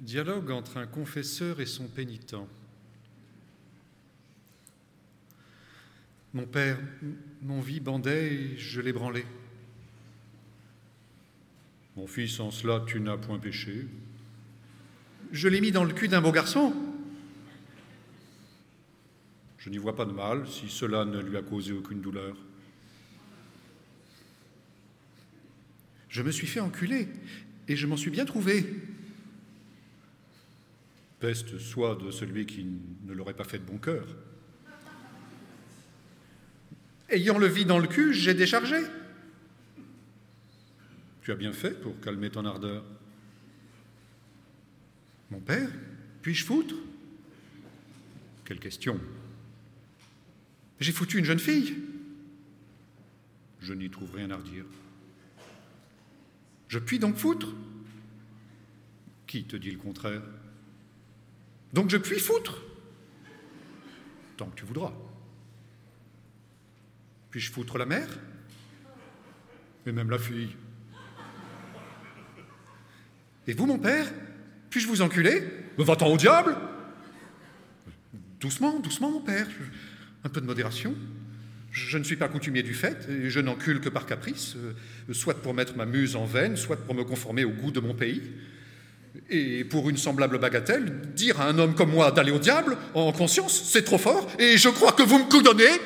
Dialogue entre un confesseur et son pénitent. Mon père, mon vie bandait et je l'ai branlé. Mon fils, en cela, tu n'as point péché. Je l'ai mis dans le cul d'un beau garçon. Je n'y vois pas de mal si cela ne lui a causé aucune douleur. Je me suis fait enculer et je m'en suis bien trouvé. Peste soit de celui qui ne l'aurait pas fait de bon cœur. Ayant le vide dans le cul, j'ai déchargé. Tu as bien fait pour calmer ton ardeur. Mon père, puis-je foutre? Quelle question J'ai foutu une jeune fille. Je n'y trouve rien à redire. Je puis donc foutre? Qui te dit le contraire? Donc je puis foutre Tant que tu voudras. Puis-je foutre la mère? Et même la fille Et vous, mon père? Puis-je vous enculer? Va-t'en au diable? Doucement, doucement, mon père. Un peu de modération. Je ne suis pas coutumier du fait, et je n'encule que par caprice, euh, soit pour mettre ma muse en veine, soit pour me conformer au goût de mon pays. Et pour une semblable bagatelle, dire à un homme comme moi d'aller au diable, en conscience, c'est trop fort, et je crois que vous me coudonnez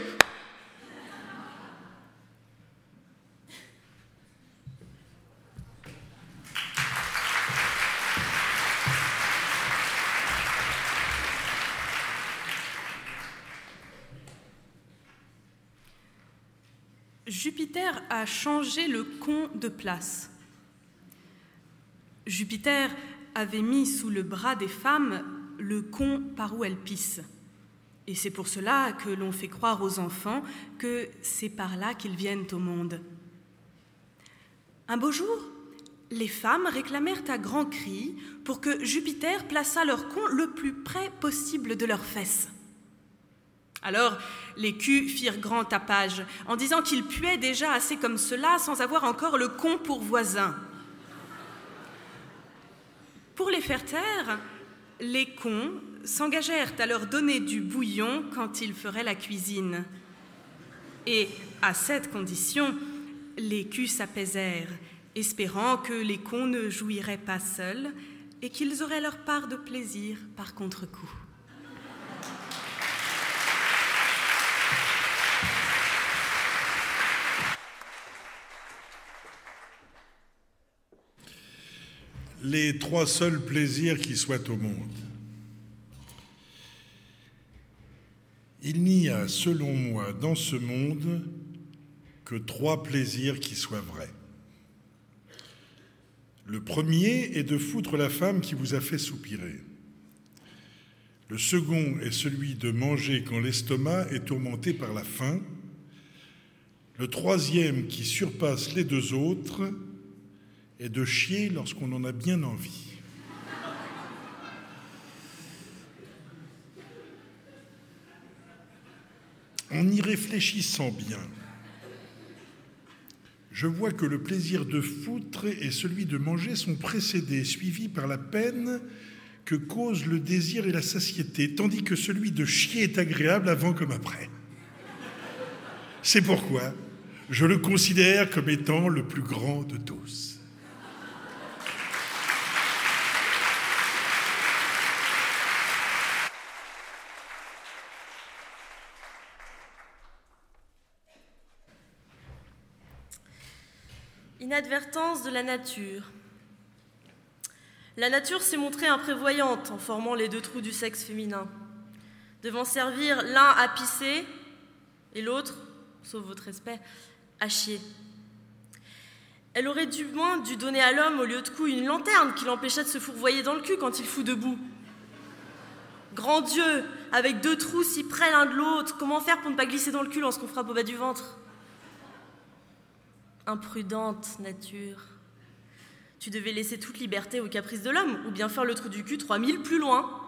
Jupiter a changé le con de place. Jupiter avait mis sous le bras des femmes le con par où elles pissent. Et c'est pour cela que l'on fait croire aux enfants que c'est par là qu'ils viennent au monde. Un beau jour, les femmes réclamèrent à grands cris pour que Jupiter plaçât leur con le plus près possible de leurs fesses. Alors, les culs firent grand tapage, en disant qu'ils puaient déjà assez comme cela sans avoir encore le con pour voisin. Pour les faire taire, les cons s'engagèrent à leur donner du bouillon quand ils feraient la cuisine. Et à cette condition, les culs s'apaisèrent, espérant que les cons ne jouiraient pas seuls et qu'ils auraient leur part de plaisir par contre-coup. Les trois seuls plaisirs qui soient au monde. Il n'y a, selon moi, dans ce monde que trois plaisirs qui soient vrais. Le premier est de foutre la femme qui vous a fait soupirer. Le second est celui de manger quand l'estomac est tourmenté par la faim. Le troisième, qui surpasse les deux autres, et de chier lorsqu'on en a bien envie. En y réfléchissant bien, je vois que le plaisir de foutre et celui de manger sont précédés, suivis par la peine que cause le désir et la satiété, tandis que celui de chier est agréable avant comme après. C'est pourquoi je le considère comme étant le plus grand de tous. Inadvertance de la nature. La nature s'est montrée imprévoyante en formant les deux trous du sexe féminin, devant servir l'un à pisser et l'autre, sauf votre respect, à chier. Elle aurait du moins dû donner à l'homme, au lieu de coup, une lanterne qui l'empêchait de se fourvoyer dans le cul quand il fout debout. Grand Dieu, avec deux trous si près l'un de l'autre, comment faire pour ne pas glisser dans le cul lorsqu'on frappe au bas du ventre? Imprudente nature. Tu devais laisser toute liberté aux caprices de l'homme, ou bien faire le trou du cul 3000 plus loin.